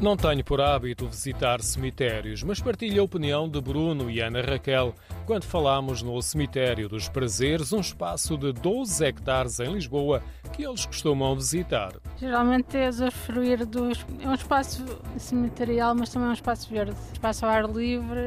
Não tenho por hábito visitar cemitérios, mas partilho a opinião de Bruno e Ana Raquel quando falamos no Cemitério dos Prazeres, um espaço de 12 hectares em Lisboa que eles costumam visitar. Geralmente é usufruir dos. É um espaço cemiterial, mas também é um espaço verde. Espaço ao ar livre.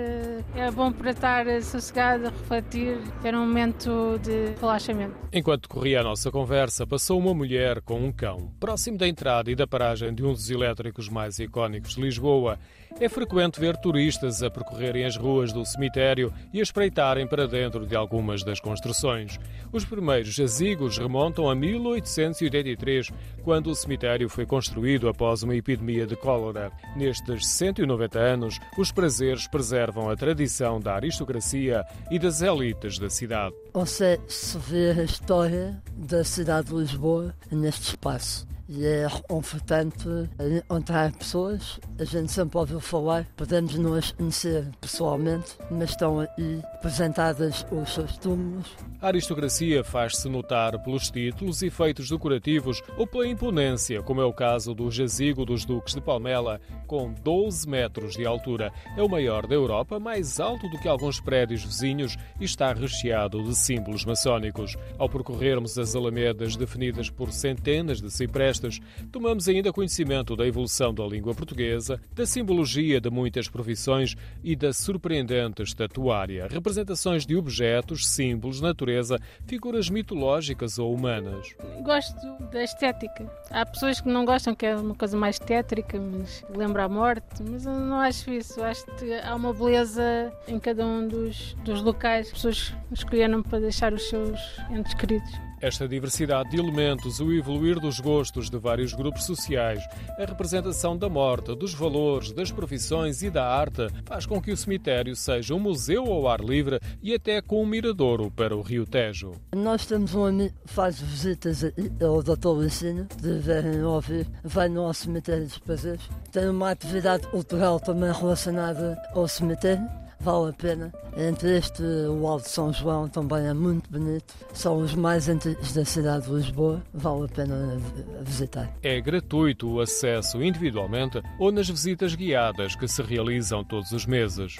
É bom para estar sossegado, refletir, ter um momento de relaxamento. Enquanto corria a nossa conversa, passou uma mulher com um cão. Próximo da entrada e da paragem de um dos elétricos mais icónicos de Lisboa, é frequente ver turistas a percorrerem as ruas do cemitério e a espreitarem para dentro de algumas das construções. Os primeiros jazigos remontam a 1883, quando o cemitério foi construído após uma epidemia de cólera. Nestes 190 anos, os prazeres preservam a tradição da aristocracia e das elites da cidade. Você se vê a história da cidade de Lisboa neste espaço e é reconfortante encontrar pessoas. A gente sempre ouviu falar, podemos não as conhecer pessoalmente, mas estão aí apresentadas os seus túmulos. A aristocracia faz-se notar pelos títulos e feitos decorativos ou pela imponência, como é o caso do jazigo dos Duques de Palmela, com 12 metros de altura. É o maior da Europa, mais alto do que alguns prédios vizinhos e está recheado de símbolos maçónicos. Ao percorrermos as alamedas definidas por centenas de ciprestes, tomamos ainda conhecimento da evolução da língua portuguesa, da simbologia de muitas profissões e da surpreendente estatuária, representações de objetos, símbolos, natureza, figuras mitológicas ou humanas. Gosto da estética. Há pessoas que não gostam, que é uma coisa mais tétrica, mas lembra a morte, mas eu não acho isso. Acho que há uma beleza em cada um dos, dos locais. As pessoas escolheram para deixar os seus entes queridos. Esta diversidade de elementos, o evoluir dos gostos de vários grupos sociais, a representação da morte, dos valores, das profissões e da arte, faz com que o cemitério seja um museu ao ar livre e até com um miradouro para o Rio Tejo. Nós temos um amigo que faz visitas ao Dr. Licínio, de verem ouvir, vai no cemitério dos prazeres. Tem uma atividade cultural também relacionada ao cemitério vale a pena. Entre este o Alto São João também é muito bonito. São os mais antigos da cidade de Lisboa, vale a pena visitar. É gratuito o acesso individualmente ou nas visitas guiadas que se realizam todos os meses.